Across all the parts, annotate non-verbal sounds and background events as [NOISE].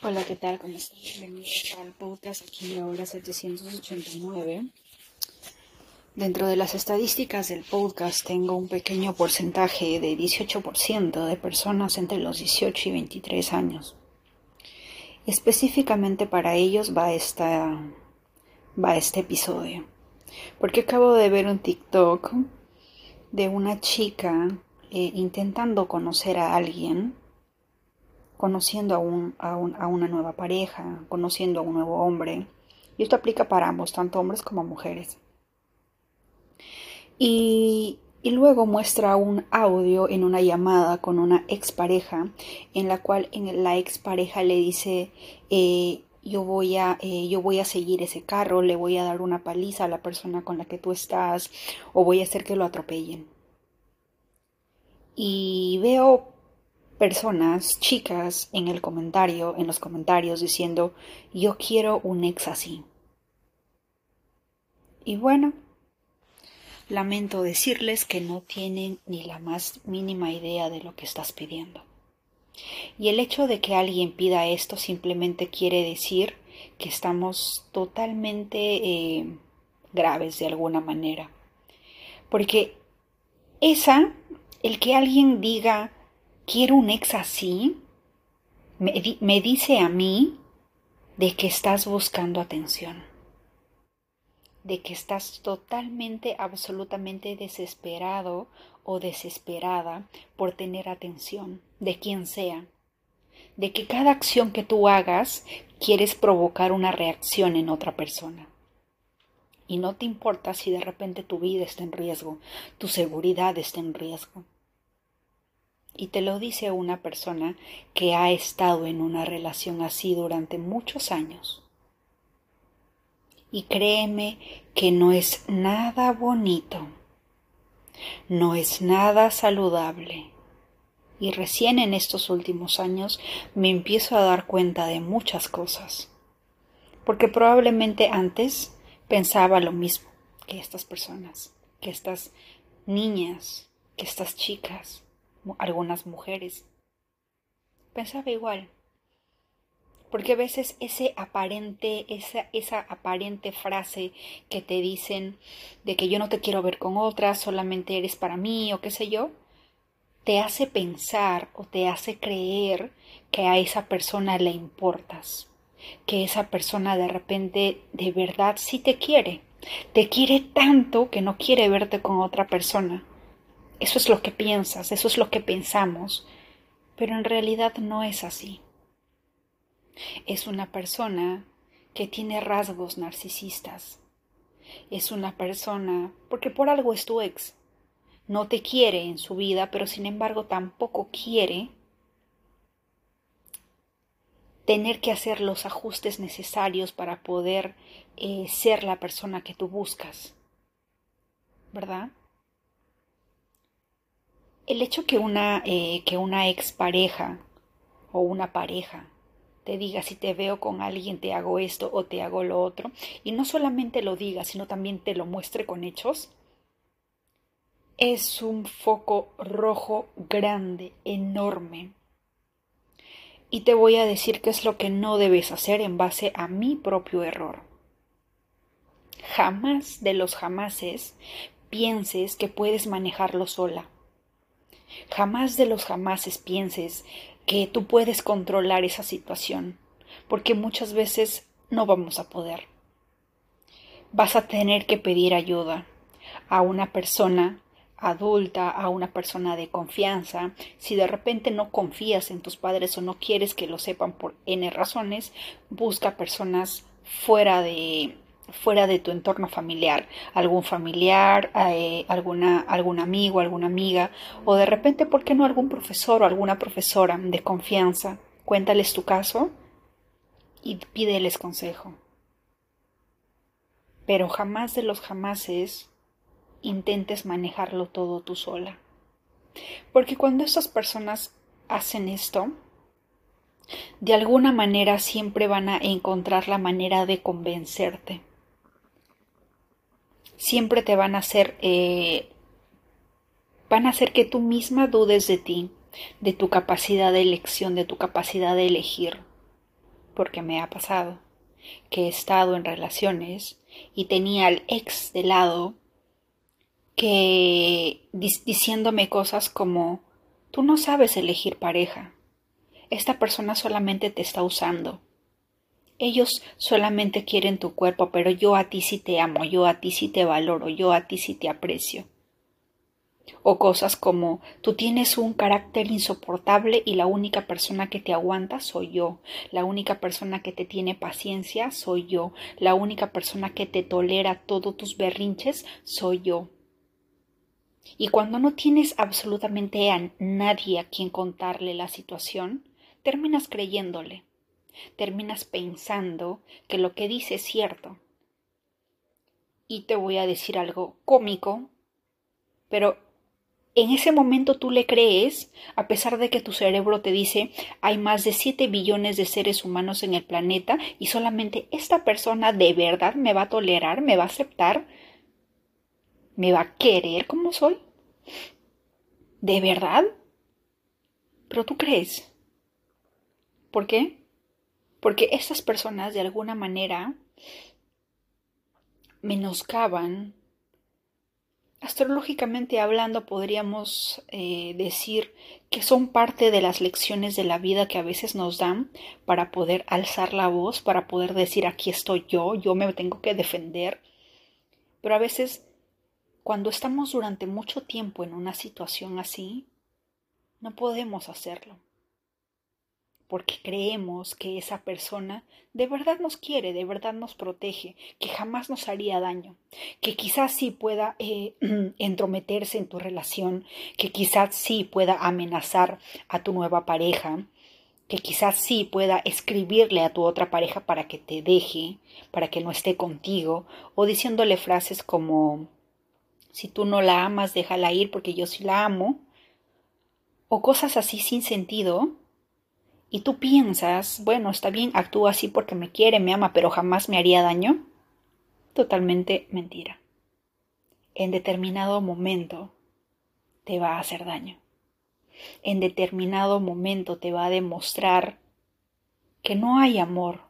Hola, ¿qué tal? ¿Cómo están? Bienvenidos al podcast aquí ahora 789. Dentro de las estadísticas del podcast tengo un pequeño porcentaje de 18% de personas entre los 18 y 23 años. Específicamente para ellos va, esta, va este episodio. Porque acabo de ver un TikTok de una chica eh, intentando conocer a alguien conociendo a, un, a, una nueva pareja, conociendo a un nuevo hombre. Y esto aplica para ambos, tanto hombres como mujeres. Y, luego muestra un audio en una llamada con una expareja, en la cual en la expareja le dice, eh, yo, voy a, eh, yo voy a seguir ese carro, le voy a dar una paliza a la persona con la que tú estás, o voy a hacer que lo atropellen. Y veo personas, chicas, en el comentario, en los comentarios diciendo, yo quiero un ex así. Y bueno, lamento decirles que no tienen ni la más mínima idea de lo que estás pidiendo. Y el hecho de que alguien pida esto simplemente quiere decir que estamos totalmente eh, graves de alguna manera. Porque esa, el que alguien diga, quiero un ex así, me, dice a mí de que estás buscando atención, de que estás totalmente, absolutamente desesperado o desesperada por tener atención de quien sea, de que cada acción que tú hagas quieres provocar una reacción en otra persona. Y no te importa si de repente tu vida está en riesgo, tu seguridad está en riesgo. Y te lo dice una persona que ha estado en una relación así durante muchos años. Y créeme que no es nada bonito, no es nada saludable. Y recién en estos últimos años me empiezo a dar cuenta de muchas cosas. Porque probablemente antes pensaba lo mismo que estas personas, que estas niñas, que estas chicas algunas mujeres. Pensaba igual. Porque a veces ese aparente, esa, esa aparente frase que te dicen de que yo no te quiero ver con otras, solamente eres para mí o qué sé yo, te hace pensar o te hace creer que a esa persona le importas, que esa persona de repente de verdad sí te quiere, te quiere tanto que no quiere verte con otra persona. Eso es lo que piensas, eso es lo que pensamos, pero en realidad no es así. Es una persona que tiene rasgos narcisistas. Es una persona, porque por algo es tu ex, no te quiere en su vida, pero sin embargo tampoco quiere tener que hacer los ajustes necesarios para poder eh, ser la persona que tú buscas. ¿Verdad? El hecho que una, eh, que una expareja o una pareja te diga si te veo con alguien te hago esto o te hago lo otro, y no solamente lo diga, sino también te lo muestre con hechos, es un foco rojo grande, enorme. Y te voy a decir qué es lo que no debes hacer en base a mi propio error. Jamás de los jamases pienses que puedes manejarlo sola Jamás de los jamases pienses que tú puedes controlar esa situación, porque muchas veces no vamos a poder. Vas a tener que pedir ayuda a una persona adulta, a una persona de confianza. Si de repente no confías en tus padres o no quieres que lo sepan por N razones, busca personas fuera de fuera de tu entorno familiar, algún familiar, eh, alguna, algún amigo, alguna amiga, o de repente, ¿por qué no algún profesor o alguna profesora de confianza? Cuéntales tu caso y pídeles consejo. Pero jamás de los jamases intentes manejarlo todo tú sola. Porque cuando estas personas hacen esto, de alguna manera siempre van a encontrar la manera de convencerte siempre te van a hacer, eh, van a hacer que tú misma dudes de ti, de tu capacidad de elección, de tu capacidad de elegir. porque me ha pasado, que he estado en relaciones y tenía al ex de lado que diciéndome cosas como, tú no sabes elegir pareja, esta persona solamente te está usando. Ellos solamente quieren tu cuerpo, pero yo a ti sí te amo, yo a ti sí te valoro, yo a ti sí te aprecio. O cosas como tú tienes un carácter insoportable y la única persona que te aguanta soy yo, la única persona que te tiene paciencia soy yo, la única persona que te tolera todos tus berrinches soy yo. Y cuando no tienes absolutamente a nadie a quien contarle la situación, terminas creyéndole, terminas pensando que lo que dice es cierto. Y te voy a decir algo cómico, pero en ese momento tú le crees, a pesar de que tu cerebro te dice hay más de 7 billones de seres humanos en el planeta y solamente esta persona de verdad me va a tolerar, me va a aceptar, me va a querer como soy. ¿De verdad? Pero tú crees. ¿Por qué? Porque estas personas de alguna manera menoscaban Astrológicamente hablando, podríamos eh, decir que son parte de las lecciones de la vida que a veces nos dan para poder alzar la voz, para poder decir aquí estoy yo, yo me tengo que defender. Pero a veces, cuando estamos durante mucho tiempo en una situación así, no podemos hacerlo porque creemos que esa persona de verdad nos quiere, de verdad nos protege, que jamás nos haría daño, que quizás sí pueda eh, [CLEARS THROAT] entrometerse en tu relación, que quizás sí pueda amenazar a tu nueva pareja, que quizás sí pueda escribirle a tu otra pareja para que te deje, para que no esté contigo, o diciéndole frases como, si tú no la amas, déjala ir porque yo sí la amo, o cosas así sin sentido, y tú piensas, bueno, está bien, actúa así porque me quiere, me ama, pero jamás me haría daño, totalmente mentira. En determinado momento te va a hacer daño. En determinado momento te va a demostrar que no hay amor,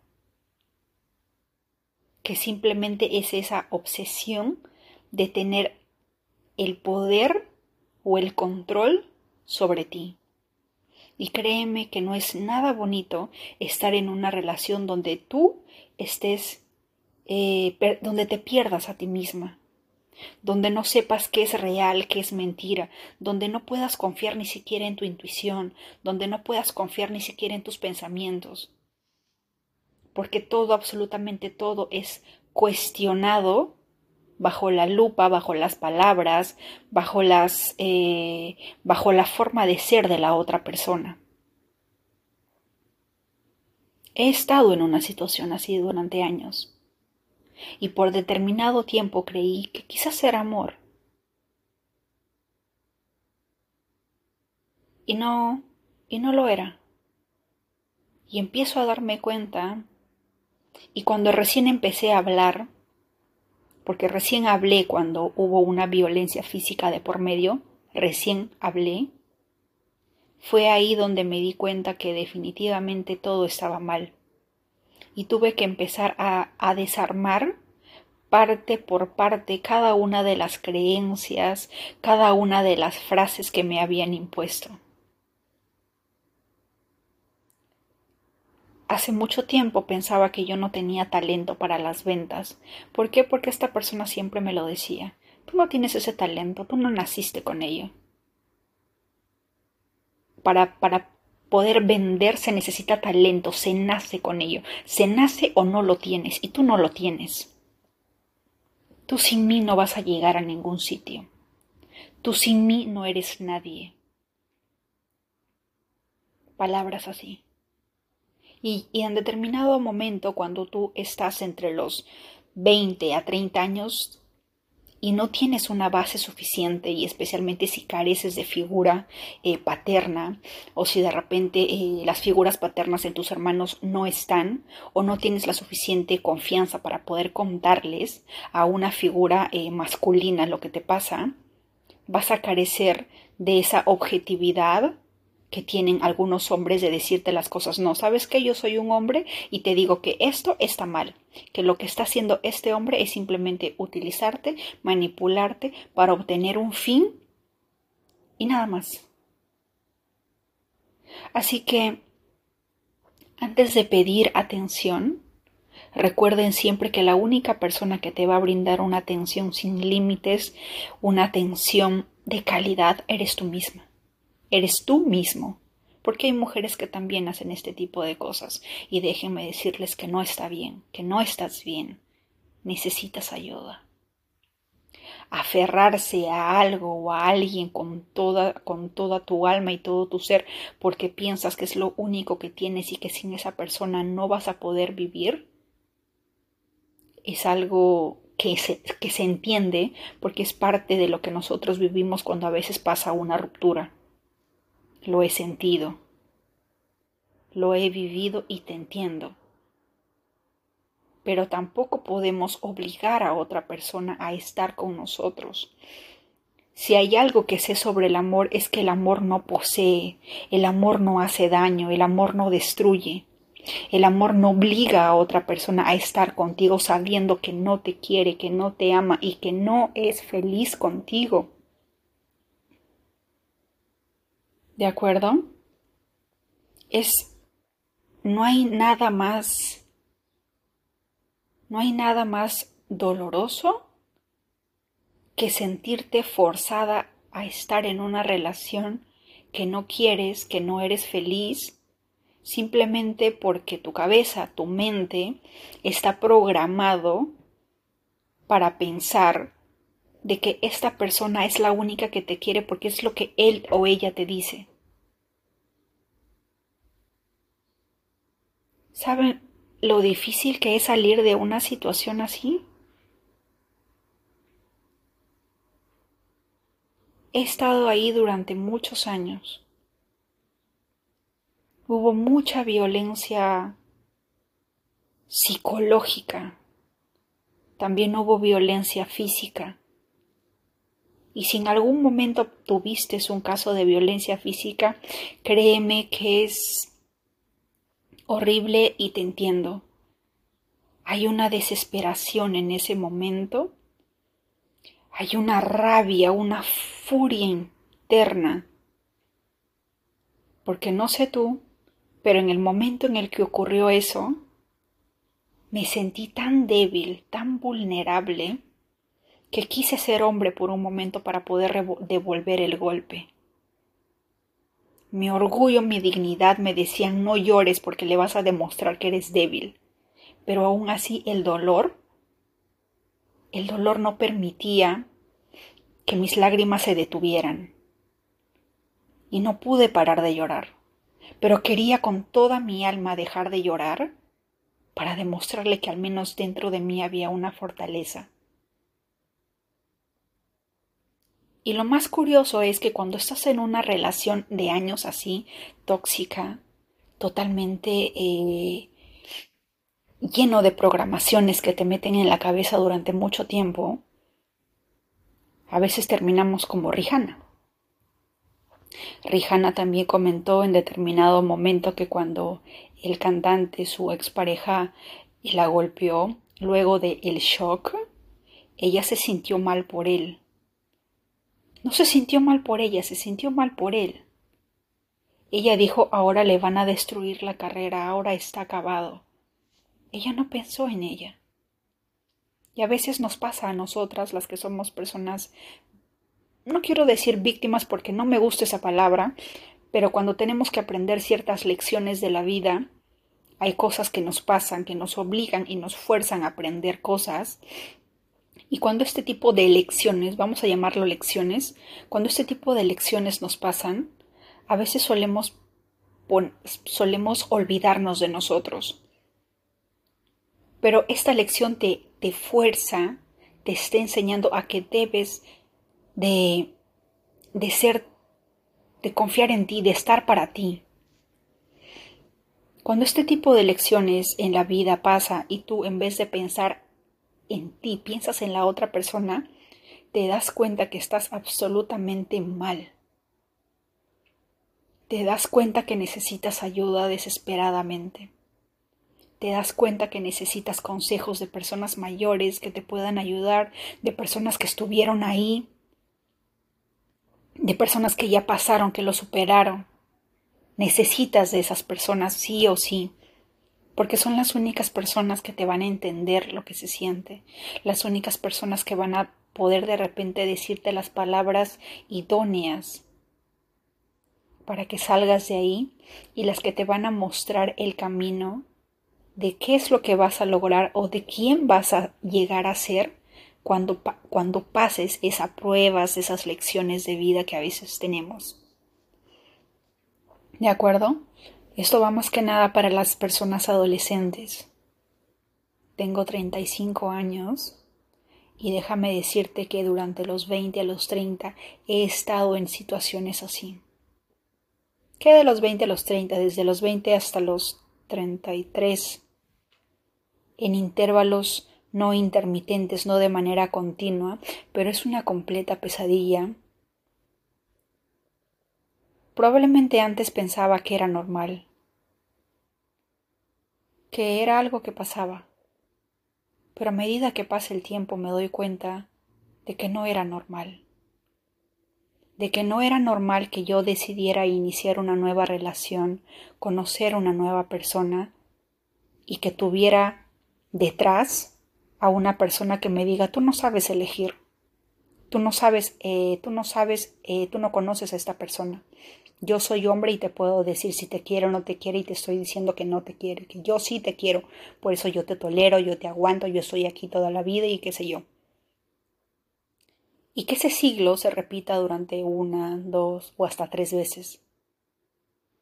que simplemente es esa obsesión de tener el poder o el control sobre ti. Y créeme que no es nada bonito estar en una relación donde tú estés, eh, donde te pierdas a ti misma, donde no sepas qué es real, qué es mentira, donde no puedas confiar ni siquiera en tu intuición, donde no puedas confiar ni siquiera en tus pensamientos. Porque todo, absolutamente todo es cuestionado bajo la lupa, bajo las palabras, bajo las, eh, bajo la forma de ser de la otra persona. He estado en una situación así durante años y por determinado tiempo creí que quizás era amor. Y no, y no lo era. Y empiezo a darme cuenta, y cuando recién empecé a hablar, porque recién hablé cuando hubo una violencia física de por medio, recién hablé, fue ahí donde me di cuenta que definitivamente todo estaba mal. Y tuve que empezar a, a desarmar parte por parte cada una de las creencias, cada una de las frases que me habían impuesto. Hace mucho tiempo pensaba que yo no tenía talento para las ventas. ¿Por qué? Porque esta persona siempre me lo decía. Tú no tienes ese talento, tú no naciste con ello. Para, para poder vender se necesita talento, se nace con ello. Se nace o no lo tienes y tú no lo tienes. Tú sin mí no vas a llegar a ningún sitio. Tú sin mí no eres nadie. Palabras así. Y, en determinado momento, cuando tú estás entre los 20 a 30 años y no tienes una base suficiente y especialmente si careces de figura eh, paterna o si de repente eh, las figuras paternas en tus hermanos no están o no tienes la suficiente confianza para poder contarles a una figura eh, masculina lo que te pasa, vas a carecer de esa objetividad que tienen algunos hombres de decirte las cosas. No, sabes que yo soy un hombre y te digo que esto está mal, que lo que está haciendo este hombre es simplemente utilizarte, manipularte para obtener un fin y nada más. Así que, antes de pedir atención, recuerden siempre que la única persona que te va a brindar una atención sin límites, una atención de calidad, eres tú misma eres tú mismo. Porque hay mujeres que también hacen este tipo de cosas y déjenme decirles que no está bien, que no estás bien. Necesitas ayuda. Aferrarse a algo o a alguien con toda, con toda tu alma y todo tu ser porque piensas que es lo único que tienes y que sin esa persona no vas a poder vivir, es algo que se, que se entiende porque es parte de lo que nosotros vivimos cuando a veces pasa una ruptura lo he sentido, lo he vivido y te entiendo. Pero tampoco podemos obligar a otra persona a estar con nosotros. Si hay algo que sé sobre el amor es que el amor no posee, el amor no hace daño, el amor no destruye. El amor no obliga a otra persona a estar contigo sabiendo que no te quiere, que no te ama y que no es feliz contigo. ¿De acuerdo? Es, no hay nada más, no hay nada más doloroso que sentirte forzada a estar en una relación que no quieres, que no eres feliz, simplemente porque tu cabeza, tu mente está programado para pensar de que esta persona es la única que te quiere porque es lo que él o ella te dice. ¿Saben lo difícil que es salir de una situación así? He estado ahí durante muchos años. Hubo mucha violencia psicológica. También hubo violencia física. Y si en algún momento tuviste un caso de violencia física, créeme que es horrible y te entiendo. Hay una desesperación en ese momento. Hay una rabia, una furia interna. Porque no sé tú, pero en el momento en el que ocurrió eso, me sentí tan débil, tan vulnerable, que quise ser hombre por un momento para poder devolver el golpe. Mi orgullo, mi dignidad me decían no llores porque le vas a demostrar que eres débil. Pero aún así el dolor, el dolor no permitía que mis lágrimas se detuvieran. Y no pude parar de llorar. Pero quería con toda mi alma dejar de llorar para demostrarle que al menos dentro de mí había una fortaleza Y lo más curioso es que cuando estás en una relación de años así, tóxica, totalmente eh, lleno de programaciones que te meten en la cabeza durante mucho tiempo, a veces terminamos como Rihanna. Rihanna también comentó en determinado momento que cuando el cantante, su expareja, la golpeó, luego del el shock, ella se sintió mal por él no se sintió mal por ella, se sintió mal por él. Ella dijo ahora le van a destruir la carrera, ahora está acabado. Ella no pensó en ella. Y a veces nos pasa a nosotras, las que somos personas, no quiero decir víctimas porque no me gusta esa palabra, pero cuando tenemos que aprender ciertas lecciones de la vida, hay cosas que nos pasan, que nos obligan y nos fuerzan a aprender cosas, y cuando este tipo de lecciones, vamos a llamarlo lecciones, cuando este tipo de lecciones nos pasan, a veces solemos, solemos olvidarnos de nosotros. Pero esta lección te, te fuerza, te está enseñando a que debes de, de ser, de confiar en ti, de estar para ti. Cuando este tipo de lecciones en la vida pasa y tú en vez de pensar en ti, piensas en la otra persona, te das cuenta que estás absolutamente mal. te das cuenta que necesitas ayuda desesperadamente. Te das cuenta que necesitas consejos de personas mayores que te puedan ayudar, de personas que estuvieron ahí, de personas que ya pasaron, que lo superaron. Necesitas de esas personas sí o sí, porque son las únicas personas que te van a entender lo que se siente, las únicas personas que van a poder de repente decirte las palabras idóneas para que salgas de ahí y las que te van a mostrar el camino de qué es lo que vas a lograr o de quién vas a llegar a ser cuando, cuando pases esas pruebas, esas lecciones de vida que a veces tenemos. ¿De acuerdo? Esto va más que nada para las personas adolescentes. Tengo 35 años y déjame decirte que durante los 20 a los 30 he estado en situaciones así que de los 20 a los 30, desde los 20 hasta los 33, en intervalos no intermitentes, no de manera continua, pero es una completa pesadilla. Probablemente antes pensaba que era normal, que era algo que pasaba, pero a medida que pasa el tiempo me doy cuenta de que no era normal. De que no era normal que yo decidiera iniciar una nueva relación, conocer una nueva persona y que tuviera detrás a una persona que me diga tú no sabes elegir, tú no sabes, eh, tú no sabes, eh, tú no conoces a esta persona. Yo soy hombre y te puedo decir si te quiero o no te quiere y te estoy diciendo que no te quiere, que yo sí te quiero, por eso yo te tolero, yo te aguanto, yo estoy aquí toda la vida y qué sé yo y que ese siglo se repita durante una, dos o hasta tres veces.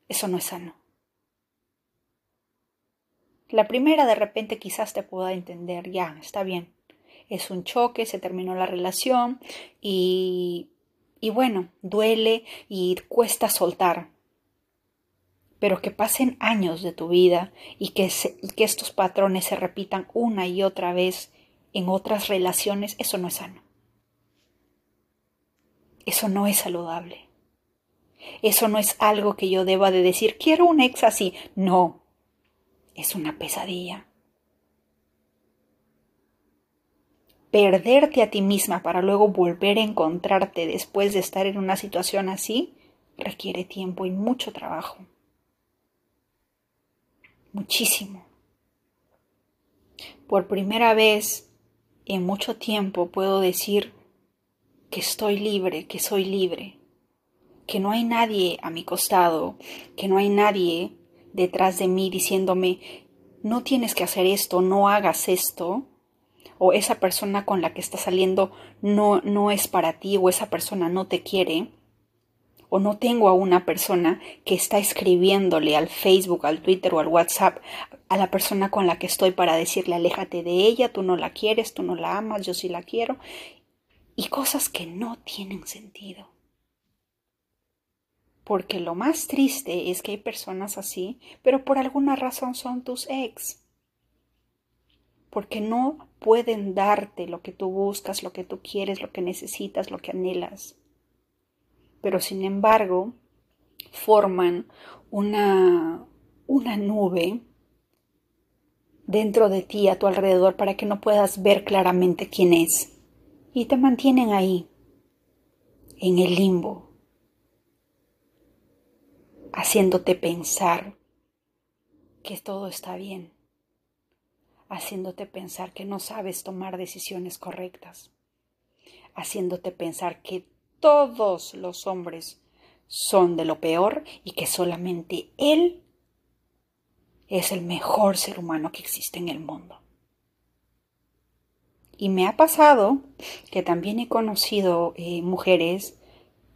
Eso no es sano. La primera de repente quizás te pueda entender, ya, está bien, es un choque, se terminó la relación y, y bueno, duele y cuesta soltar. Pero que pasen años de tu vida y que, estos patrones se repitan una y otra vez en otras relaciones, eso no es sano. Eso no es saludable. Eso no es algo que yo deba de decir, quiero un ex así. No, es una pesadilla. Perderte a ti misma para luego volver a encontrarte después de estar en una situación así requiere tiempo y mucho trabajo. Muchísimo. Por primera vez en mucho tiempo puedo decir que estoy libre, que soy libre, que no hay nadie a mi costado, que no hay nadie detrás de mí diciéndome, no tienes que hacer esto, no hagas esto, o esa persona con la que estás saliendo no, no es para ti, o esa persona no te quiere, o no tengo a una persona que está escribiéndole al Facebook, al Twitter o al WhatsApp a la persona con la que estoy para decirle aléjate de ella, tú no la quieres, tú no la amas, yo sí la quiero, y cosas que no tienen sentido. Porque lo más triste es que hay personas así, pero por alguna razón son tus ex. Porque no pueden darte lo que tú buscas, lo que tú quieres, lo que necesitas, lo que anhelas. Pero sin embargo, forman una, una nube dentro de ti, a tu alrededor, para que no puedas ver claramente quién es y te mantienen ahí, en el limbo, haciéndote pensar que todo está bien, haciéndote pensar que no sabes tomar decisiones correctas, haciéndote pensar que todos los hombres son de lo peor y que solamente él es el mejor ser humano que existe en el mundo. Y me ha pasado que también he conocido eh, mujeres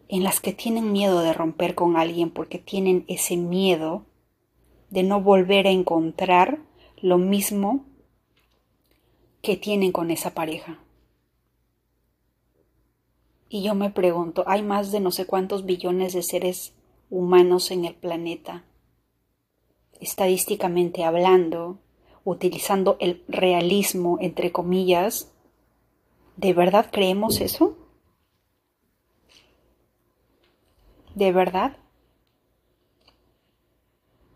en las que tienen miedo de romper con alguien porque tienen ese miedo de no volver a encontrar lo mismo que tienen con esa pareja. Y yo me pregunto, hay más de no sé cuántos billones de seres humanos en el planeta. Estadísticamente hablando, utilizando el realismo, entre comillas, ¿de verdad creemos eso? ¿De verdad?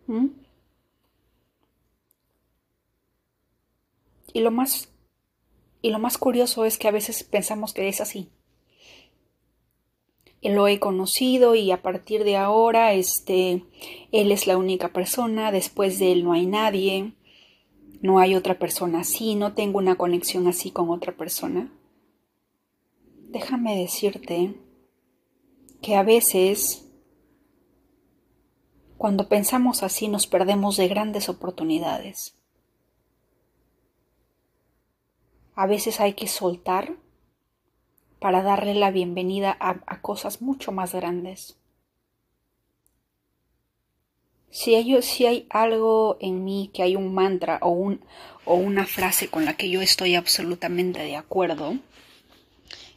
¿Mm? Y lo más y lo más curioso es que a veces pensamos que es así. Lo he conocido y a partir de ahora este él es la única persona, después de él no hay nadie. No hay otra persona así, no tengo una conexión así con otra persona. Déjame decirte que a veces cuando pensamos así nos perdemos de grandes oportunidades. A veces hay que soltar para darle la bienvenida a, cosas mucho más grandes. Si hay, hay algo en mí, que hay un mantra o una frase con la que yo estoy absolutamente de acuerdo,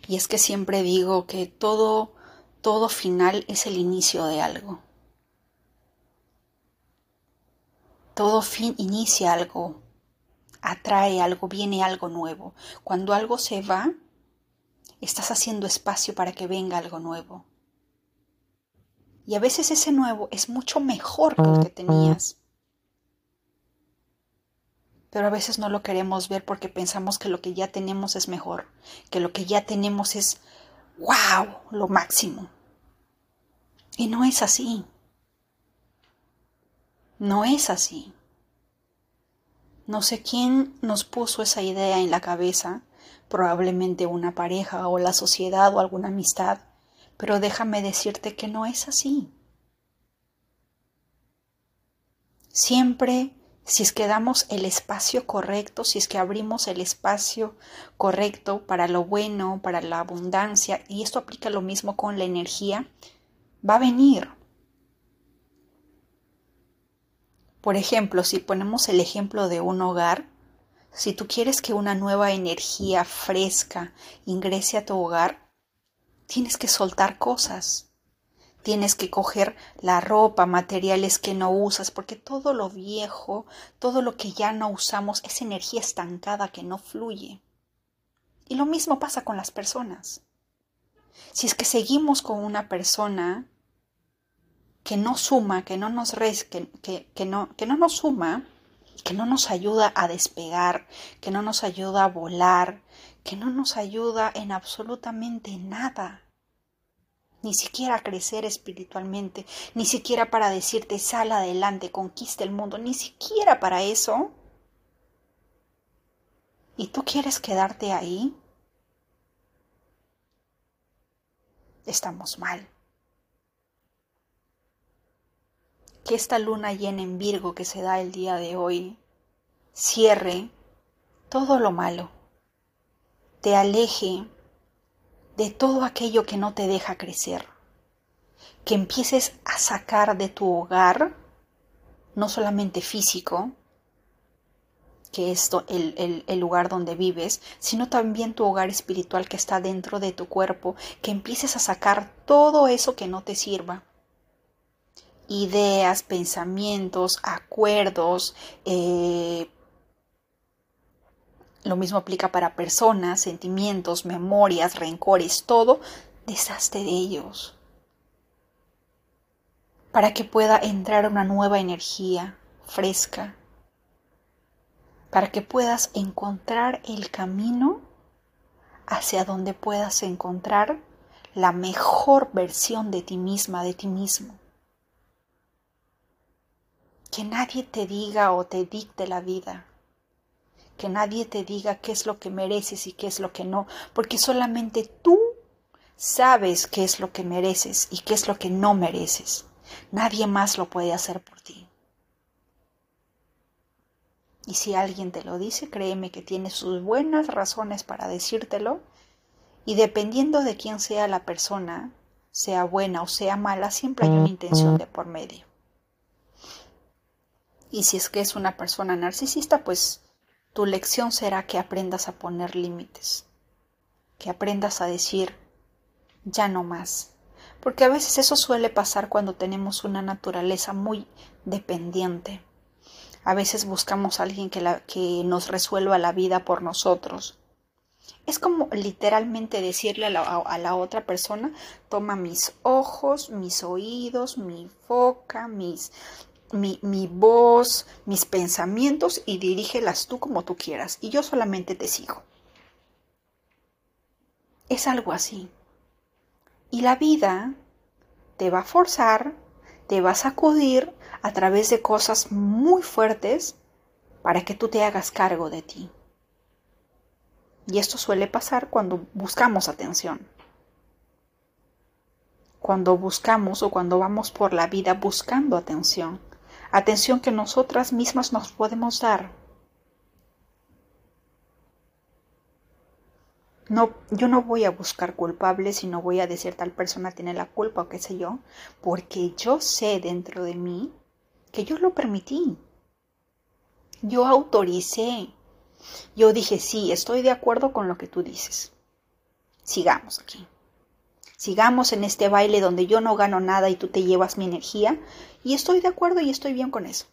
y es que siempre digo que todo, todo final es el inicio de algo. Todo fin inicia algo atrae algo, viene algo nuevo. Cuando algo se va, estás haciendo espacio para que venga algo nuevo. Y a veces ese nuevo es mucho mejor que el que tenías. Pero a veces no lo queremos ver porque pensamos que lo que ya tenemos es mejor, que lo que ya tenemos es, wow, lo máximo. Y no es así. No es así. No sé quién nos puso esa idea en la cabeza, probablemente una pareja o la sociedad o alguna amistad, pero déjame decirte que no es así. Siempre, si es que damos el espacio correcto, si es que abrimos el espacio correcto para lo bueno, para la abundancia, y esto aplica lo mismo con la energía, va a venir. Por ejemplo, si ponemos el ejemplo de un hogar, si tú quieres que una nueva energía fresca ingrese a tu hogar, tienes que soltar cosas. Tienes que coger la ropa, materiales que no usas, porque todo lo viejo, todo lo que ya no usamos es energía estancada que no fluye. Y lo mismo pasa con las personas. Si es que seguimos con una persona que no suma, que no nos res, que, que, no, que no nos suma, que no nos ayuda a despegar, que no nos ayuda a volar, que no nos ayuda en absolutamente nada. Ni siquiera a crecer espiritualmente, ni siquiera para decirte sal adelante, conquista el mundo, ni siquiera para eso. ¿Y tú quieres quedarte ahí? Estamos mal. Que esta luna llena en Virgo que se da el día de hoy cierre todo lo malo, te aleje de todo aquello que no te deja crecer, que empieces a sacar de tu hogar, no solamente físico, que es el, el, lugar donde vives, sino también tu hogar espiritual que está dentro de tu cuerpo, que empieces a sacar todo eso que no te sirva, ideas, pensamientos, acuerdos. Eh, lo mismo aplica para personas, sentimientos, memorias, rencores, todo. Deshazte de ellos. Para que pueda entrar una nueva energía fresca. Para que puedas encontrar el camino hacia donde puedas encontrar la mejor versión de ti misma, de ti mismo que nadie te diga o te dicte la vida, que nadie te diga qué es lo que mereces y qué es lo que no, porque solamente tú sabes qué es lo que mereces y qué es lo que no mereces. Nadie más lo puede hacer por ti. Y si alguien te lo dice, créeme que tiene sus buenas razones para decírtelo, y dependiendo de quién sea la persona, sea buena o sea mala, siempre hay una intención de por medio. Y si es que es una persona narcisista, pues tu lección será que aprendas a poner límites, que aprendas a decir ya no más. Porque a veces eso suele pasar cuando tenemos una naturaleza muy dependiente. A veces buscamos a alguien que, la, que nos resuelva la vida por nosotros. Es como literalmente decirle a la, a la, otra persona, toma mis ojos, mis oídos, mi boca, mis, mi, mi voz, mis pensamientos y dirígelas tú como tú quieras. Y yo solamente te sigo. Es algo así. Y la vida te va a forzar, te va a sacudir a través de cosas muy fuertes para que tú te hagas cargo de ti. Y esto suele pasar cuando buscamos atención. Cuando buscamos o cuando vamos por la vida buscando atención. Atención que nosotras mismas nos podemos dar. No, yo no voy a buscar culpables y no voy a decir tal persona tiene la culpa o qué sé yo, porque yo sé dentro de mí que yo lo permití. Yo autoricé. Yo dije, sí, estoy de acuerdo con lo que tú dices. Sigamos aquí. Sigamos en este baile donde yo no gano nada y tú te llevas mi energía. Y estoy de acuerdo y estoy bien con eso.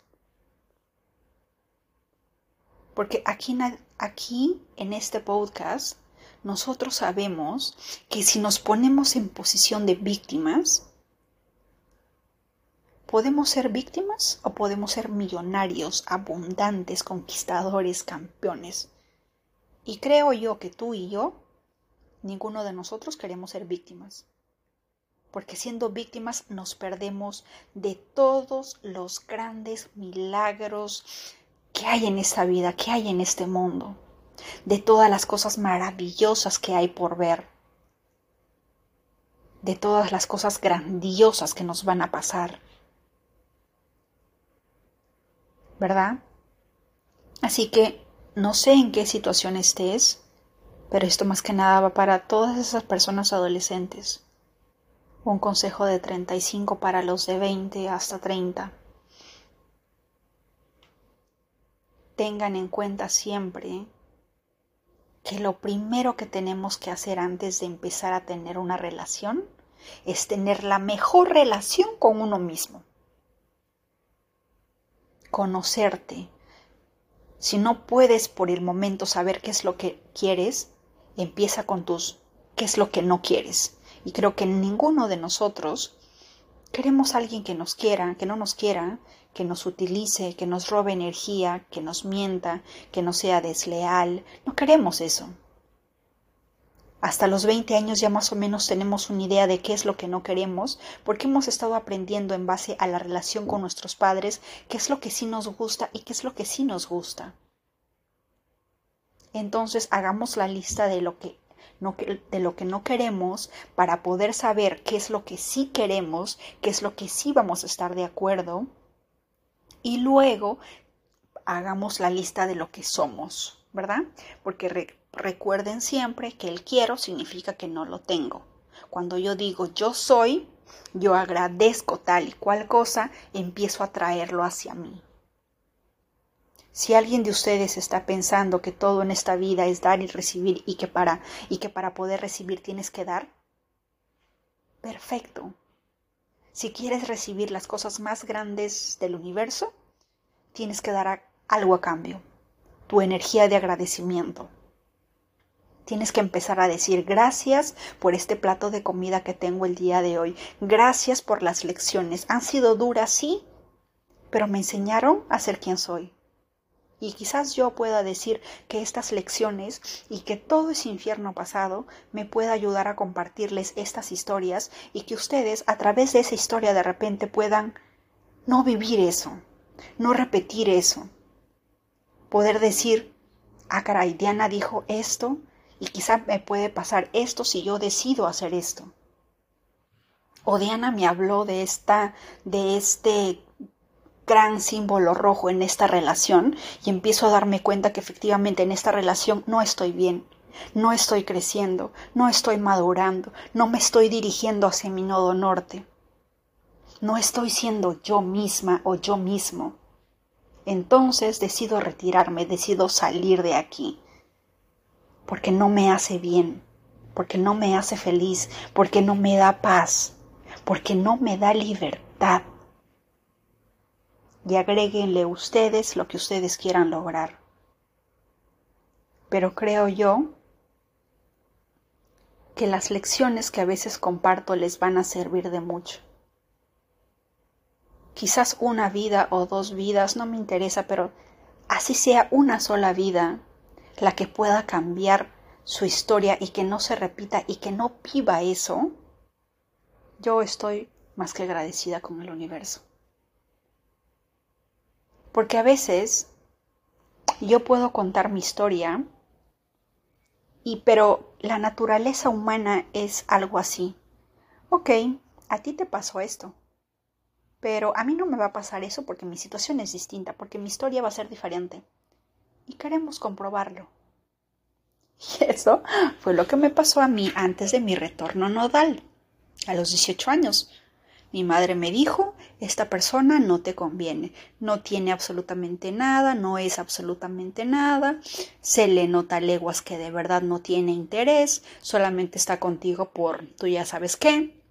Porque aquí, aquí en este podcast nosotros sabemos que si nos ponemos en posición de víctimas, ¿podemos ser víctimas o podemos ser millonarios, abundantes, conquistadores, campeones? Y creo yo que tú y yo, ninguno de nosotros queremos ser víctimas. Porque siendo víctimas nos perdemos de todos los grandes milagros que hay en esta vida, que hay en este mundo de todas las cosas maravillosas que hay por ver, de todas las cosas grandiosas que nos van a pasar. ¿Verdad? Así que no sé en qué situación estés, pero esto más que nada va para todas esas personas adolescentes. Un consejo de 35 para los de 20 hasta 30. Tengan en cuenta siempre que lo primero que tenemos que hacer antes de empezar a tener una relación es tener la mejor relación con uno mismo. Conocerte. Si no puedes por el momento saber qué es lo que quieres, empieza con tus qué es lo que no quieres. Y creo que ninguno de nosotros queremos a alguien que nos quiera, que no nos quiera, que nos utilice, que nos robe energía, que nos mienta, que no sea desleal. No queremos eso. Hasta los 20 años ya más o menos tenemos una idea de qué es lo que no queremos, porque hemos estado aprendiendo en base a la relación con nuestros padres qué es lo que sí nos gusta y qué es lo que sí nos gusta. Entonces hagamos la lista de lo que no, de lo que no queremos para poder saber qué es lo que sí queremos, qué es lo que sí vamos a estar de acuerdo y luego hagamos la lista de lo que somos, ¿verdad? Porque recuerden siempre que el quiero significa que no lo tengo. Cuando yo digo yo soy, yo agradezco tal y cual cosa, empiezo a traerlo hacia mí. Si alguien de ustedes está pensando que todo en esta vida es dar y recibir y que para y que para poder recibir tienes que dar, perfecto. Si quieres recibir las cosas más grandes del universo, tienes que dar algo a cambio, tu energía de agradecimiento. Tienes que empezar a decir gracias por este plato de comida que tengo el día de hoy. Gracias por las lecciones. Han sido duras, sí, pero me enseñaron a ser quien soy. Y quizás yo pueda decir que estas lecciones y que todo ese infierno pasado me pueda ayudar a compartirles estas historias y que ustedes a través de esa historia de repente puedan no vivir eso, no repetir eso. Poder decir, ah caray, Diana dijo esto y quizás me puede pasar esto si yo decido hacer esto. O Diana me habló de esta, de este gran símbolo rojo en esta relación y empiezo a darme cuenta que efectivamente en esta relación no estoy bien, no estoy creciendo, no estoy madurando, no me estoy dirigiendo hacia mi nodo norte, no estoy siendo yo misma o yo mismo. Entonces decido retirarme, decido salir de aquí, porque no me hace bien, porque no me hace feliz, porque no me da paz, porque no me da libertad y agréguenle ustedes lo que ustedes quieran lograr. Pero creo yo que las lecciones que a veces comparto les van a servir de mucho. quizás una vida o dos vidas, no me interesa, pero así sea una sola vida la que pueda cambiar su historia y que no se repita y que no viva eso, yo estoy más que agradecida con el universo. Porque a veces yo puedo contar mi historia, y pero la naturaleza humana es algo así. Ok, a ti te pasó esto. Pero a mí no me va a pasar eso porque mi situación es distinta, porque mi historia va a ser diferente. Y queremos comprobarlo. [LAUGHS] Y eso fue lo que me pasó a mí antes de mi retorno nodal, a los 18 años. Mi madre me dijo, esta persona no te conviene, no tiene absolutamente nada, no es absolutamente nada, se le nota leguas que de verdad no tiene interés, solamente está contigo por tú ya sabes qué.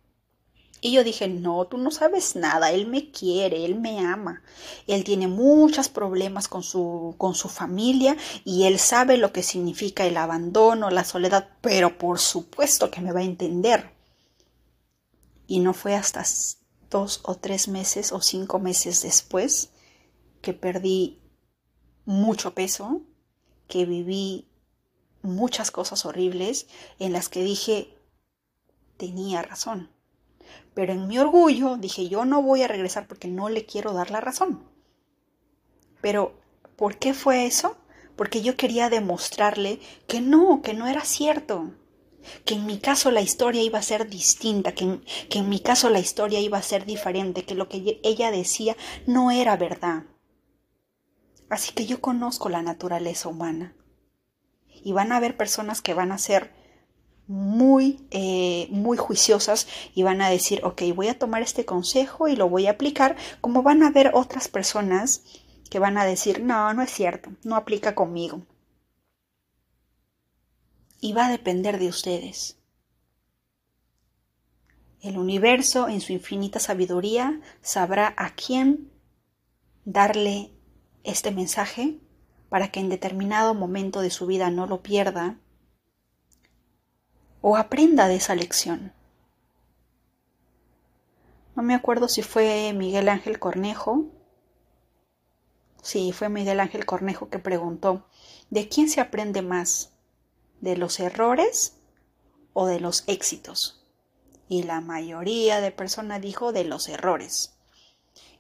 Y yo dije, no, tú no sabes nada, él me quiere, él me ama, él tiene muchos problemas con su, con su familia y él sabe lo que significa el abandono, la soledad, pero por supuesto que me va a entender. Y no fue hasta dos o tres meses o cinco meses después que perdí mucho peso, que viví muchas cosas horribles en las que dije, tenía razón pero en mi orgullo dije, yo no voy a regresar porque no le quiero dar la razón. Pero, ¿por qué fue eso? Porque yo quería demostrarle que no, que no era cierto. Que en mi caso la historia iba a ser distinta, que en, que en mi caso la historia iba a ser diferente, que lo que ella decía no era verdad. Así que yo conozco la naturaleza humana. Y van a haber personas que van a ser muy, eh, muy juiciosas y van a decir, ok, voy a tomar este consejo y lo voy a aplicar, como van a haber otras personas que van a decir, no, no es cierto, no aplica conmigo. Y va a depender de ustedes. El universo, en su infinita sabiduría, sabrá a quién darle este mensaje para que en determinado momento de su vida no lo pierda o aprenda de esa lección. No me acuerdo si fue Miguel Ángel Cornejo. Sí, fue Miguel Ángel Cornejo que preguntó, ¿de quién se aprende más? ¿De los errores o de los éxitos? Y la mayoría de personas dijo de los errores.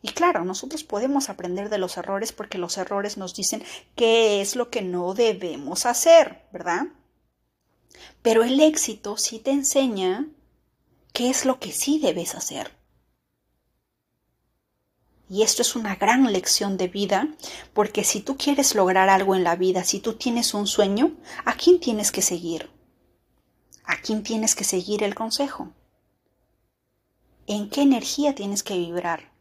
Y claro, nosotros podemos aprender de los errores porque los errores nos dicen qué es lo que no debemos hacer, ¿verdad? Pero el éxito sí te enseña qué es lo que sí debes hacer. Y esto es una gran lección de vida, porque si tú quieres lograr algo en la vida, si tú tienes un sueño, ¿a quién tienes que seguir? ¿A quién tienes que seguir el consejo? ¿En qué energía tienes que vibrar?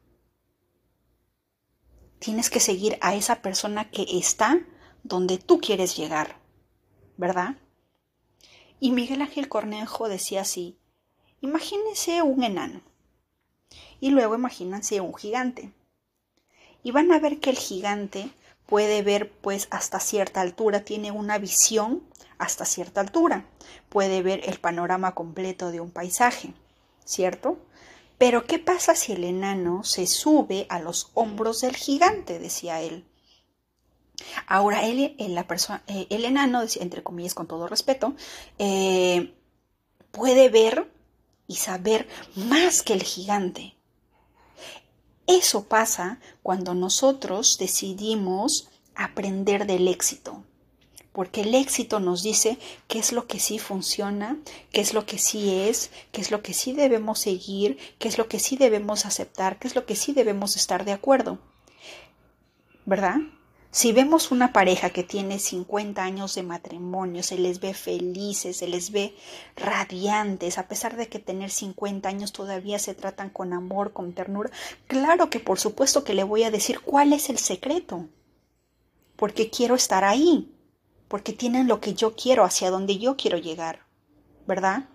Tienes que seguir a esa persona que está donde tú quieres llegar, ¿verdad? Y Miguel Ángel Cornejo decía así, imagínense un enano y luego imagínense un gigante. Y van a ver que el gigante puede ver pues hasta cierta altura, tiene una visión hasta cierta altura, puede ver el panorama completo de un paisaje, ¿cierto? Pero ¿qué pasa si el enano se sube a los hombros del gigante? decía él. Ahora, él, eh, la eh, el enano, entre comillas, con todo respeto, eh, puede ver y saber más que el gigante. Eso pasa cuando nosotros decidimos aprender del éxito, porque el éxito nos dice qué es lo que sí funciona, qué es lo que sí es, qué es lo que sí debemos seguir, qué es lo que sí debemos aceptar, qué es lo que sí debemos estar de acuerdo. ¿Verdad? Si vemos una pareja que tiene 50 años de matrimonio, se les ve felices, se les ve radiantes, a pesar de que tener 50 años todavía se tratan con amor, con ternura, claro que por supuesto que le voy a decir cuál es el secreto, porque quiero estar ahí, porque tienen lo que yo quiero, hacia donde yo quiero llegar, ¿verdad?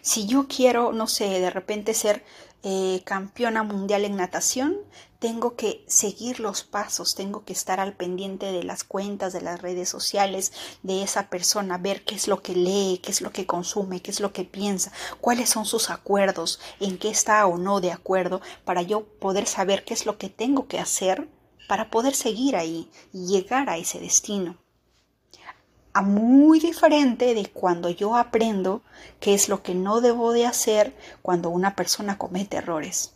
Si yo quiero, no sé, de repente ser eh, campeona mundial en natación, tengo que seguir los pasos, tengo que estar al pendiente de las cuentas, de las redes sociales de esa persona, ver qué es lo que lee, qué es lo que consume, qué es lo que piensa, cuáles son sus acuerdos, en qué está o no de acuerdo, para yo poder saber qué es lo que tengo que hacer para poder seguir ahí y llegar a ese destino. A muy diferente de cuando yo aprendo qué es lo que no debo de hacer cuando una persona comete errores.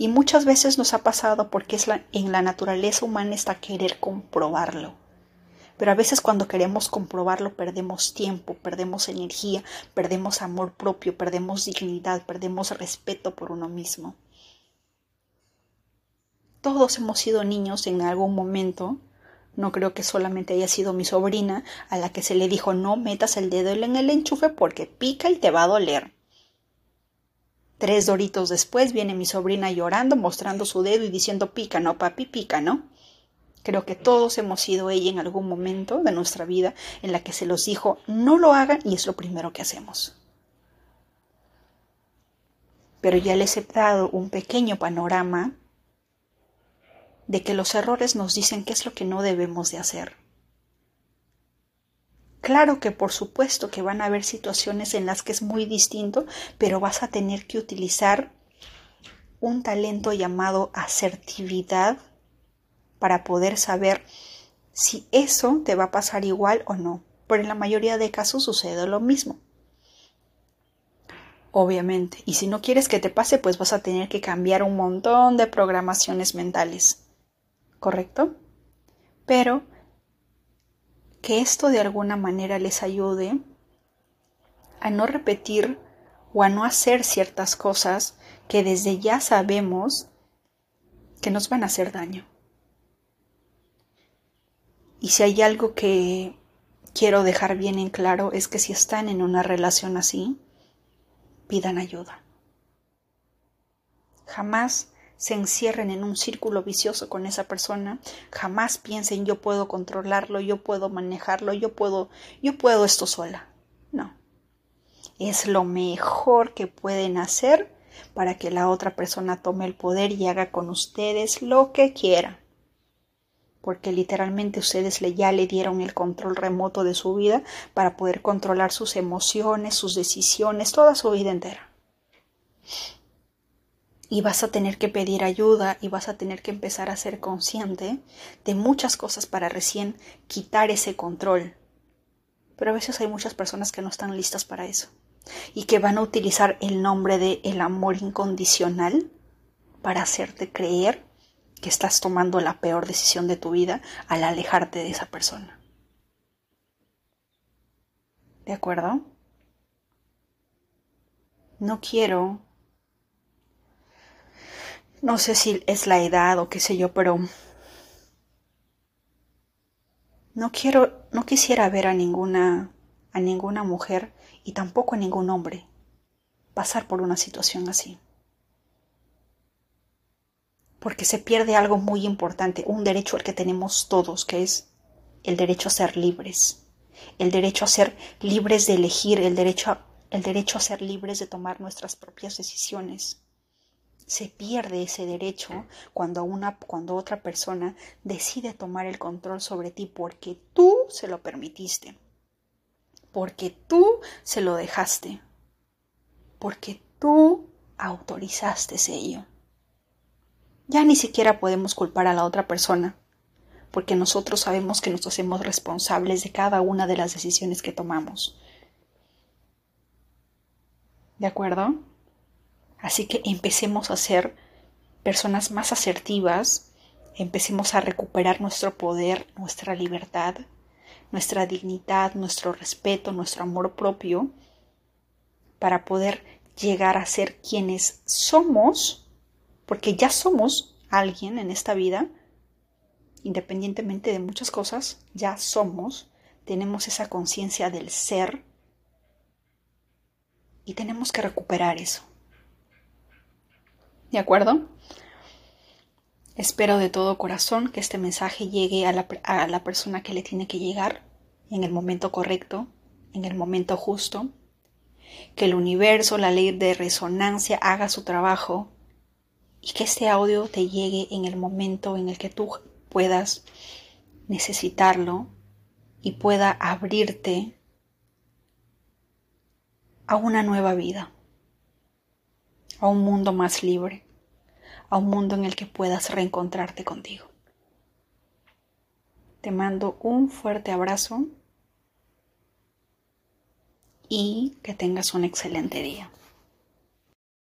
Y muchas veces nos ha pasado porque es en la naturaleza humana está querer comprobarlo. Pero a veces cuando queremos comprobarlo perdemos tiempo, perdemos energía, perdemos amor propio, perdemos dignidad, perdemos respeto por uno mismo. Todos hemos sido niños en algún momento. No creo que solamente haya sido mi sobrina a la que se le dijo no metas el dedo en el enchufe porque pica y te va a doler. Tres doritos después viene mi sobrina llorando, mostrando su dedo y diciendo pica, no, papi, pica, ¿no? Creo que todos hemos sido ella en algún momento de nuestra vida en la que se los dijo no lo hagan y es lo primero que hacemos. Pero ya les he dado un pequeño panorama de que los errores nos dicen qué es lo que no debemos de hacer. Claro que por supuesto que van a haber situaciones en las que es muy distinto, pero vas a tener que utilizar un talento llamado asertividad para poder saber si eso te va a pasar igual o no. Pero en la mayoría de casos sucede lo mismo. Obviamente. Y si no quieres que te pase, pues vas a tener que cambiar un montón de programaciones mentales. ¿Correcto? Pero que esto de alguna manera les ayude a no repetir o a no hacer ciertas cosas que desde ya sabemos que nos van a hacer daño. Y si hay algo que quiero dejar bien en claro es que si están en una relación así, pidan ayuda. Jamás se encierren en un círculo vicioso con esa persona, jamás piensen yo puedo controlarlo, yo puedo manejarlo, yo puedo, yo puedo esto sola. No. Es lo mejor que pueden hacer para que la otra persona tome el poder y haga con ustedes lo que quiera. Porque literalmente ustedes ya le dieron el control remoto de su vida para poder controlar sus emociones, sus decisiones, toda su vida entera y vas a tener que pedir ayuda y vas a tener que empezar a ser consciente de muchas cosas para recién quitar ese control. Pero a veces hay muchas personas que no están listas para eso y que van a utilizar el nombre de el amor incondicional para hacerte creer que estás tomando la peor decisión de tu vida al alejarte de esa persona. ¿De acuerdo? No quiero no sé si es la edad o qué sé yo, pero no quiero, no quisiera ver a ninguna, a ninguna mujer y tampoco a ningún hombre pasar por una situación así. Porque se pierde algo muy importante, un derecho al que tenemos todos, que es el derecho a ser libres, el derecho a ser libres de elegir, el derecho el derecho a ser libres de tomar nuestras propias decisiones se pierde ese derecho cuando, una, cuando otra persona decide tomar el control sobre ti porque tú se lo permitiste, porque tú se lo dejaste, porque tú autorizaste ello. Ya ni siquiera podemos culpar a la otra persona, porque nosotros sabemos que nos hacemos responsables de cada una de las decisiones que tomamos. ¿De acuerdo? Así que empecemos a ser personas más asertivas, empecemos a recuperar nuestro poder, nuestra libertad, nuestra dignidad, nuestro respeto, nuestro amor propio, para poder llegar a ser quienes somos, porque ya somos alguien en esta vida, independientemente de muchas cosas, ya somos, tenemos esa conciencia del ser y tenemos que recuperar eso. ¿De acuerdo? Espero de todo corazón que este mensaje llegue a la, persona que le tiene que llegar en el momento correcto, en el momento justo, que el universo, la ley de resonancia haga su trabajo y que este audio te llegue en el momento en el que tú puedas necesitarlo y pueda abrirte a una nueva vida, a un mundo más libre, a un mundo en el que puedas reencontrarte contigo. Te mando un fuerte abrazo y que tengas un excelente día.